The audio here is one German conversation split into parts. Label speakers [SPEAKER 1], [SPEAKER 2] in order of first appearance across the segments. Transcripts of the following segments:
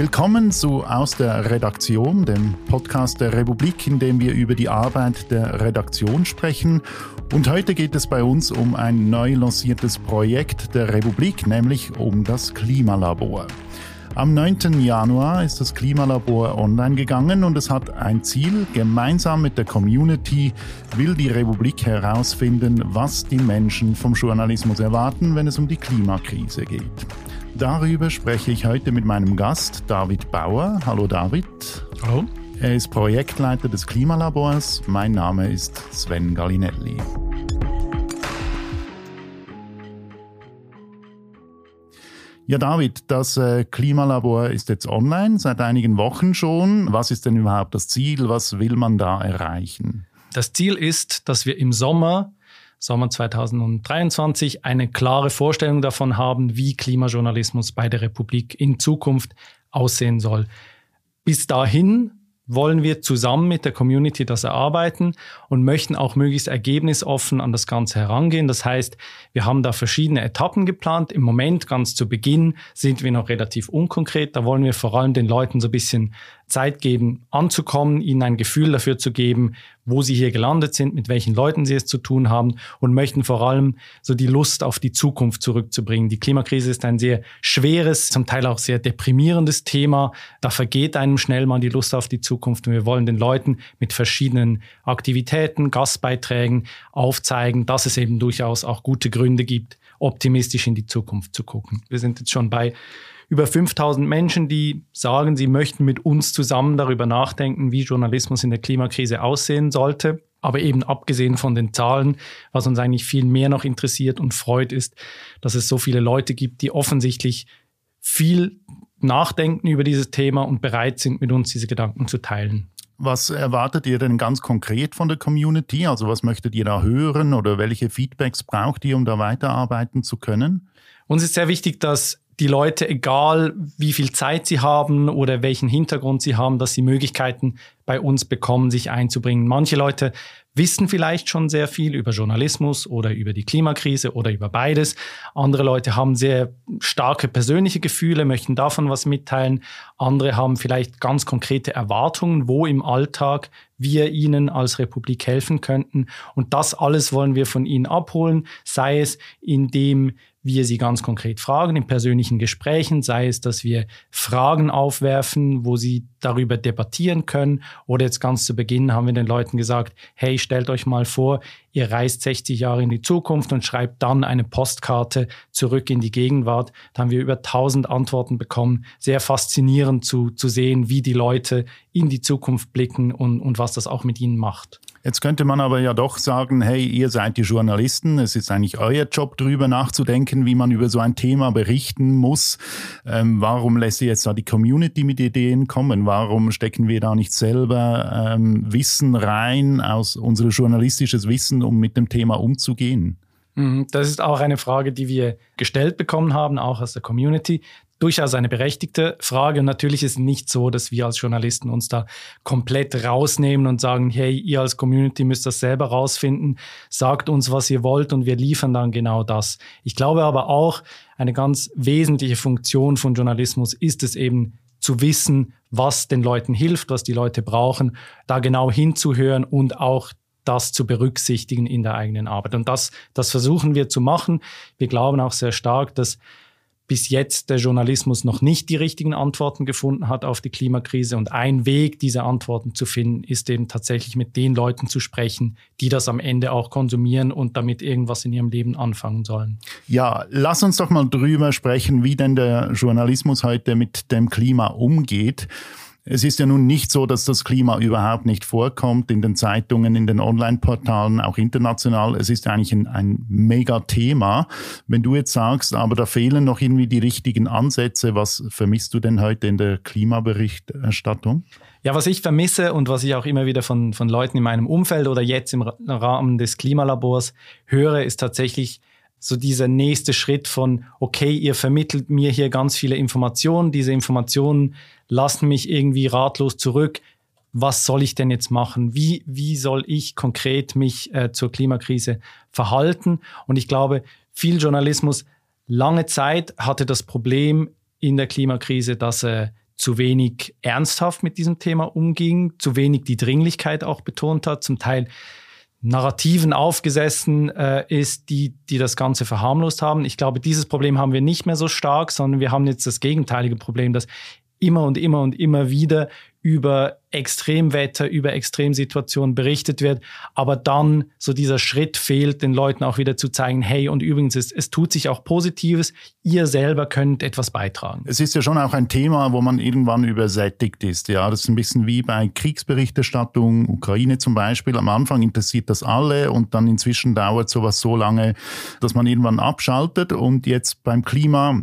[SPEAKER 1] Willkommen zu Aus der Redaktion, dem Podcast der Republik, in dem wir über die Arbeit der Redaktion sprechen. Und heute geht es bei uns um ein neu lanciertes Projekt der Republik, nämlich um das Klimalabor. Am 9. Januar ist das Klimalabor online gegangen und es hat ein Ziel. Gemeinsam mit der Community will die Republik herausfinden, was die Menschen vom Journalismus erwarten, wenn es um die Klimakrise geht. Darüber spreche ich heute mit meinem Gast David Bauer. Hallo David.
[SPEAKER 2] Hallo.
[SPEAKER 1] Er ist Projektleiter des Klimalabors. Mein Name ist Sven Gallinelli. Ja, David, das äh, Klimalabor ist jetzt online seit einigen Wochen schon. Was ist denn überhaupt das Ziel? Was will man da erreichen?
[SPEAKER 2] Das Ziel ist, dass wir im Sommer, Sommer 2023, eine klare Vorstellung davon haben, wie Klimajournalismus bei der Republik in Zukunft aussehen soll. Bis dahin wollen wir zusammen mit der Community das erarbeiten und möchten auch möglichst ergebnisoffen an das Ganze herangehen. Das heißt, wir haben da verschiedene Etappen geplant. Im Moment, ganz zu Beginn, sind wir noch relativ unkonkret. Da wollen wir vor allem den Leuten so ein bisschen Zeit geben, anzukommen, ihnen ein Gefühl dafür zu geben, wo sie hier gelandet sind, mit welchen Leuten sie es zu tun haben und möchten vor allem so die Lust auf die Zukunft zurückzubringen. Die Klimakrise ist ein sehr schweres, zum Teil auch sehr deprimierendes Thema. Da vergeht einem schnell mal die Lust auf die Zukunft und wir wollen den Leuten mit verschiedenen Aktivitäten, Gastbeiträgen aufzeigen, dass es eben durchaus auch gute Gründe gibt, optimistisch in die Zukunft zu gucken. Wir sind jetzt schon bei über 5000 Menschen, die sagen, sie möchten mit uns zusammen darüber nachdenken, wie Journalismus in der Klimakrise aussehen sollte. Aber eben abgesehen von den Zahlen, was uns eigentlich viel mehr noch interessiert und freut, ist, dass es so viele Leute gibt, die offensichtlich viel nachdenken über dieses Thema und bereit sind, mit uns diese Gedanken zu teilen.
[SPEAKER 1] Was erwartet ihr denn ganz konkret von der Community? Also was möchtet ihr da hören oder welche Feedbacks braucht ihr, um da weiterarbeiten zu können?
[SPEAKER 2] Uns ist sehr wichtig, dass die Leute, egal wie viel Zeit sie haben oder welchen Hintergrund sie haben, dass sie Möglichkeiten bei uns bekommen, sich einzubringen. Manche Leute wissen vielleicht schon sehr viel über Journalismus oder über die Klimakrise oder über beides. Andere Leute haben sehr starke persönliche Gefühle, möchten davon was mitteilen. Andere haben vielleicht ganz konkrete Erwartungen, wo im Alltag wir ihnen als Republik helfen könnten. Und das alles wollen wir von ihnen abholen, sei es indem wir sie ganz konkret fragen in persönlichen Gesprächen, sei es, dass wir Fragen aufwerfen, wo sie darüber debattieren können. Oder jetzt ganz zu Beginn haben wir den Leuten gesagt, hey, stellt euch mal vor, ihr reist 60 Jahre in die Zukunft und schreibt dann eine Postkarte zurück in die Gegenwart. Da haben wir über 1000 Antworten bekommen. Sehr faszinierend zu, zu sehen, wie die Leute in die Zukunft blicken und, und was das auch mit ihnen macht.
[SPEAKER 1] Jetzt könnte man aber ja doch sagen, hey, ihr seid die Journalisten, es ist eigentlich euer Job, darüber nachzudenken, wie man über so ein Thema berichten muss. Ähm, warum lässt ihr jetzt da die Community mit Ideen kommen? Warum stecken wir da nicht selber ähm, Wissen rein aus unser journalistisches Wissen, um mit dem Thema umzugehen?
[SPEAKER 2] Mhm, das ist auch eine Frage, die wir gestellt bekommen haben, auch aus der Community durchaus eine berechtigte Frage. Und natürlich ist es nicht so, dass wir als Journalisten uns da komplett rausnehmen und sagen, hey, ihr als Community müsst das selber rausfinden, sagt uns, was ihr wollt und wir liefern dann genau das. Ich glaube aber auch, eine ganz wesentliche Funktion von Journalismus ist es eben zu wissen, was den Leuten hilft, was die Leute brauchen, da genau hinzuhören und auch das zu berücksichtigen in der eigenen Arbeit. Und das, das versuchen wir zu machen. Wir glauben auch sehr stark, dass bis jetzt der Journalismus noch nicht die richtigen Antworten gefunden hat auf die Klimakrise. Und ein Weg, diese Antworten zu finden, ist eben tatsächlich mit den Leuten zu sprechen, die das am Ende auch konsumieren und damit irgendwas in ihrem Leben anfangen sollen.
[SPEAKER 1] Ja, lass uns doch mal drüber sprechen, wie denn der Journalismus heute mit dem Klima umgeht. Es ist ja nun nicht so, dass das Klima überhaupt nicht vorkommt in den Zeitungen, in den Online-Portalen, auch international. Es ist eigentlich ein, ein Mega-Thema. Wenn du jetzt sagst, aber da fehlen noch irgendwie die richtigen Ansätze, was vermisst du denn heute in der Klimaberichterstattung?
[SPEAKER 2] Ja, was ich vermisse und was ich auch immer wieder von, von Leuten in meinem Umfeld oder jetzt im Rahmen des Klimalabors höre, ist tatsächlich so dieser nächste Schritt von, okay, ihr vermittelt mir hier ganz viele Informationen, diese Informationen lassen mich irgendwie ratlos zurück. Was soll ich denn jetzt machen? Wie, wie soll ich konkret mich äh, zur Klimakrise verhalten? Und ich glaube, viel Journalismus lange Zeit hatte das Problem in der Klimakrise, dass äh, zu wenig ernsthaft mit diesem Thema umging, zu wenig die Dringlichkeit auch betont hat, zum Teil Narrativen aufgesessen äh, ist, die, die das Ganze verharmlost haben. Ich glaube, dieses Problem haben wir nicht mehr so stark, sondern wir haben jetzt das gegenteilige Problem, dass immer und immer und immer wieder über Extremwetter, über Extremsituationen berichtet wird, aber dann so dieser Schritt fehlt, den Leuten auch wieder zu zeigen, hey, und übrigens, es, es tut sich auch Positives, ihr selber könnt etwas beitragen.
[SPEAKER 1] Es ist ja schon auch ein Thema, wo man irgendwann übersättigt ist. Ja, das ist ein bisschen wie bei Kriegsberichterstattung, Ukraine zum Beispiel. Am Anfang interessiert das alle und dann inzwischen dauert sowas so lange, dass man irgendwann abschaltet und jetzt beim Klima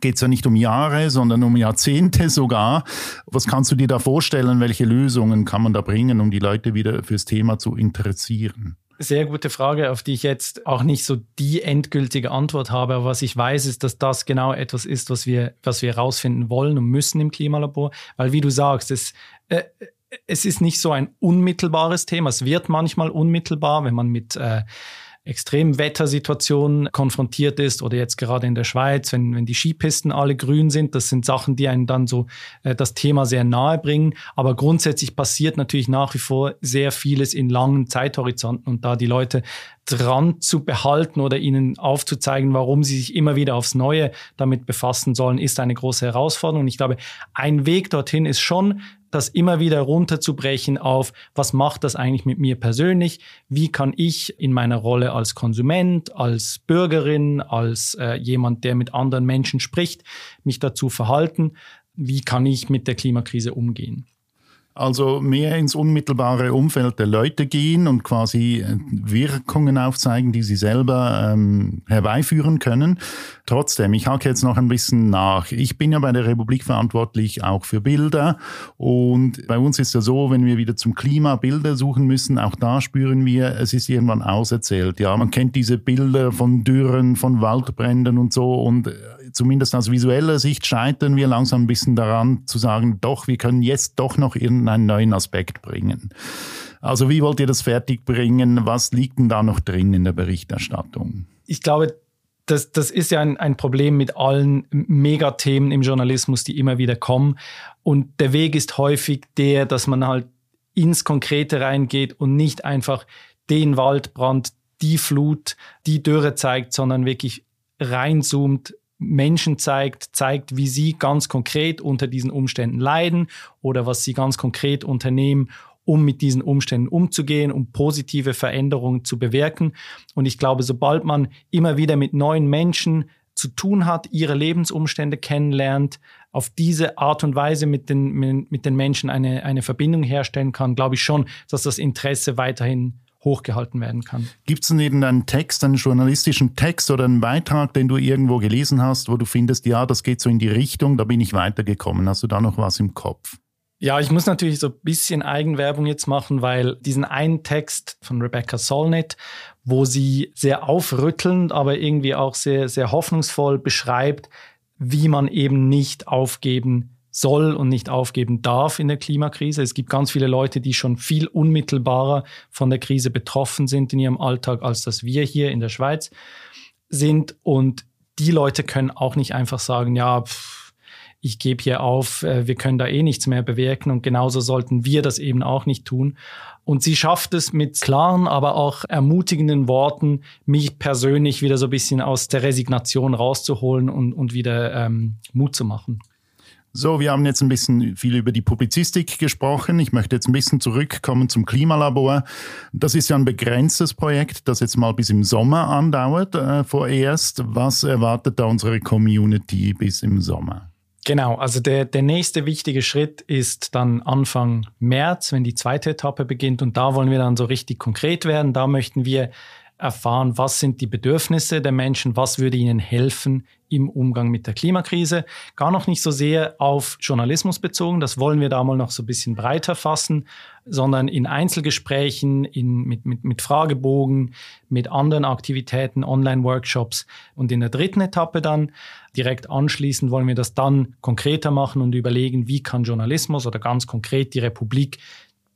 [SPEAKER 1] geht es ja nicht um Jahre, sondern um Jahrzehnte sogar. Was kannst du dir da vorstellen? Welche Lösungen kann man da bringen, um die Leute wieder fürs Thema zu interessieren?
[SPEAKER 2] Sehr gute Frage, auf die ich jetzt auch nicht so die endgültige Antwort habe. Aber was ich weiß, ist, dass das genau etwas ist, was wir, was wir herausfinden wollen und müssen im Klimalabor. Weil, wie du sagst, es, äh, es ist nicht so ein unmittelbares Thema. Es wird manchmal unmittelbar, wenn man mit äh, Extremwettersituationen konfrontiert ist oder jetzt gerade in der Schweiz, wenn, wenn die Skipisten alle grün sind. Das sind Sachen, die einen dann so äh, das Thema sehr nahe bringen. Aber grundsätzlich passiert natürlich nach wie vor sehr vieles in langen Zeithorizonten und da die Leute dran zu behalten oder ihnen aufzuzeigen, warum sie sich immer wieder aufs Neue damit befassen sollen, ist eine große Herausforderung. Und ich glaube, ein Weg dorthin ist schon, das immer wieder runterzubrechen auf, was macht das eigentlich mit mir persönlich? Wie kann ich in meiner Rolle als Konsument, als Bürgerin, als äh, jemand, der mit anderen Menschen spricht, mich dazu verhalten? Wie kann ich mit der Klimakrise umgehen?
[SPEAKER 1] Also mehr ins unmittelbare Umfeld der Leute gehen und quasi äh, Wirkungen aufzeigen, die sie selber ähm, herbeiführen können. Trotzdem, ich hake jetzt noch ein bisschen nach. Ich bin ja bei der Republik verantwortlich auch für Bilder und bei uns ist ja so, wenn wir wieder zum Klima Bilder suchen müssen, auch da spüren wir, es ist irgendwann auserzählt. Ja, man kennt diese Bilder von Dürren, von Waldbränden und so und äh, zumindest aus visueller Sicht scheitern wir langsam ein bisschen daran zu sagen, doch, wir können jetzt doch noch irgendeinen neuen Aspekt bringen. Also wie wollt ihr das fertigbringen? Was liegt denn da noch drin in der Berichterstattung?
[SPEAKER 2] Ich glaube, das, das ist ja ein, ein Problem mit allen Megathemen im Journalismus, die immer wieder kommen. Und der Weg ist häufig der, dass man halt ins Konkrete reingeht und nicht einfach den Waldbrand, die Flut, die Dürre zeigt, sondern wirklich reinzoomt, Menschen zeigt, zeigt, wie sie ganz konkret unter diesen Umständen leiden oder was sie ganz konkret unternehmen, um mit diesen Umständen umzugehen, um positive Veränderungen zu bewirken. Und ich glaube, sobald man immer wieder mit neuen Menschen zu tun hat, ihre Lebensumstände kennenlernt, auf diese Art und Weise mit den, mit den Menschen eine, eine Verbindung herstellen kann, glaube ich schon, dass das Interesse weiterhin hochgehalten werden kann.
[SPEAKER 1] Gibt es denn irgendeinen Text, einen journalistischen Text oder einen Beitrag, den du irgendwo gelesen hast, wo du findest, ja, das geht so in die Richtung, da bin ich weitergekommen. Hast du da noch was im Kopf?
[SPEAKER 2] Ja, ich muss natürlich so ein bisschen Eigenwerbung jetzt machen, weil diesen einen Text von Rebecca Solnit, wo sie sehr aufrüttelnd, aber irgendwie auch sehr, sehr hoffnungsvoll beschreibt, wie man eben nicht aufgeben soll und nicht aufgeben darf in der Klimakrise. Es gibt ganz viele Leute, die schon viel unmittelbarer von der Krise betroffen sind in ihrem Alltag, als das wir hier in der Schweiz sind. Und die Leute können auch nicht einfach sagen, ja, pff, ich gebe hier auf, äh, wir können da eh nichts mehr bewirken und genauso sollten wir das eben auch nicht tun. Und sie schafft es mit klaren, aber auch ermutigenden Worten, mich persönlich wieder so ein bisschen aus der Resignation rauszuholen und, und wieder ähm, Mut zu machen.
[SPEAKER 1] So, wir haben jetzt ein bisschen viel über die Publizistik gesprochen. Ich möchte jetzt ein bisschen zurückkommen zum Klimalabor. Das ist ja ein begrenztes Projekt, das jetzt mal bis im Sommer andauert äh, vorerst. Was erwartet da unsere Community bis im Sommer?
[SPEAKER 2] Genau, also der, der nächste wichtige Schritt ist dann Anfang März, wenn die zweite Etappe beginnt. Und da wollen wir dann so richtig konkret werden. Da möchten wir erfahren, was sind die Bedürfnisse der Menschen, was würde ihnen helfen im Umgang mit der Klimakrise. Gar noch nicht so sehr auf Journalismus bezogen, das wollen wir da mal noch so ein bisschen breiter fassen, sondern in Einzelgesprächen, in, mit, mit, mit Fragebogen, mit anderen Aktivitäten, Online-Workshops. Und in der dritten Etappe dann, direkt anschließend, wollen wir das dann konkreter machen und überlegen, wie kann Journalismus oder ganz konkret die Republik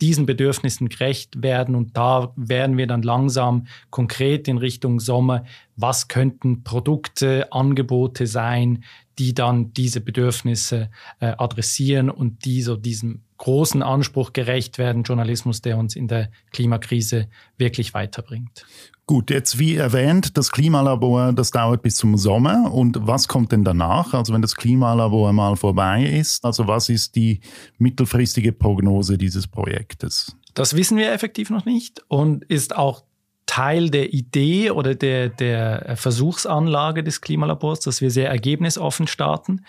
[SPEAKER 2] diesen Bedürfnissen gerecht werden. Und da werden wir dann langsam konkret in Richtung Sommer, was könnten Produkte, Angebote sein, die dann diese Bedürfnisse äh, adressieren und die so diesem großen Anspruch gerecht werden, Journalismus, der uns in der Klimakrise wirklich weiterbringt.
[SPEAKER 1] Gut, jetzt wie erwähnt, das Klimalabor, das dauert bis zum Sommer. Und was kommt denn danach? Also wenn das Klimalabor mal vorbei ist, also was ist die mittelfristige Prognose dieses Projektes?
[SPEAKER 2] Das wissen wir effektiv noch nicht und ist auch Teil der Idee oder der, der Versuchsanlage des Klimalabors, dass wir sehr ergebnisoffen starten.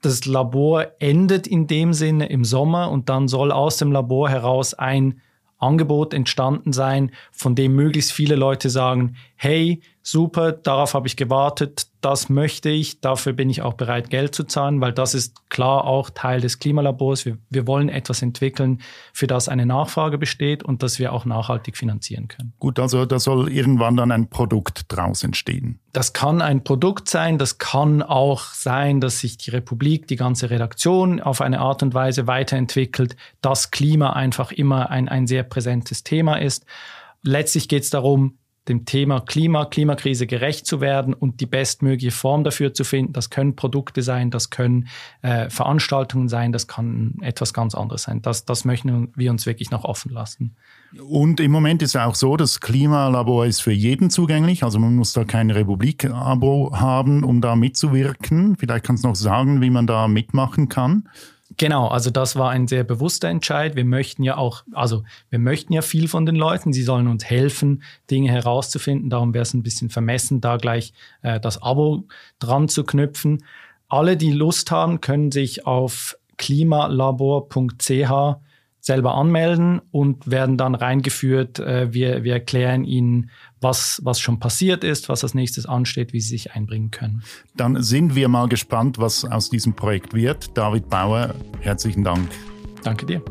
[SPEAKER 2] Das Labor endet in dem Sinne im Sommer und dann soll aus dem Labor heraus ein Angebot entstanden sein, von dem möglichst viele Leute sagen, hey, super, darauf habe ich gewartet, das möchte ich, dafür bin ich auch bereit, Geld zu zahlen, weil das ist klar auch Teil des Klimalabors. Wir, wir wollen etwas entwickeln, für das eine Nachfrage besteht und das wir auch nachhaltig finanzieren können.
[SPEAKER 1] Gut, also da soll irgendwann dann ein Produkt draus entstehen.
[SPEAKER 2] Das kann ein Produkt sein, das kann auch sein, dass sich die Republik, die ganze Redaktion auf eine Art und Weise weiterentwickelt, dass Klima einfach immer ein, ein sehr präsentes Thema ist. Letztlich geht es darum, dem Thema Klima, Klimakrise gerecht zu werden und die bestmögliche Form dafür zu finden. Das können Produkte sein, das können äh, Veranstaltungen sein, das kann etwas ganz anderes sein. Das, das möchten wir uns wirklich noch offen lassen.
[SPEAKER 1] Und im Moment ist es auch so, das Klimalabor ist für jeden zugänglich. Also man muss da kein Republik-Abo haben, um da mitzuwirken. Vielleicht kannst du noch sagen, wie man da mitmachen kann.
[SPEAKER 2] Genau, also das war ein sehr bewusster Entscheid. Wir möchten ja auch, also wir möchten ja viel von den Leuten. Sie sollen uns helfen, Dinge herauszufinden. Darum wäre es ein bisschen vermessen, da gleich äh, das Abo dran zu knüpfen. Alle, die Lust haben, können sich auf klimalabor.ch selber anmelden und werden dann reingeführt. Äh, wir, wir erklären ihnen, was, was schon passiert ist, was als nächstes ansteht, wie sie sich einbringen können.
[SPEAKER 1] Dann sind wir mal gespannt, was aus diesem Projekt wird. David Bauer, herzlichen Dank.
[SPEAKER 2] Danke dir.